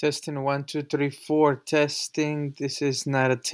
Testing one, two, three, four. Testing. This is not a test.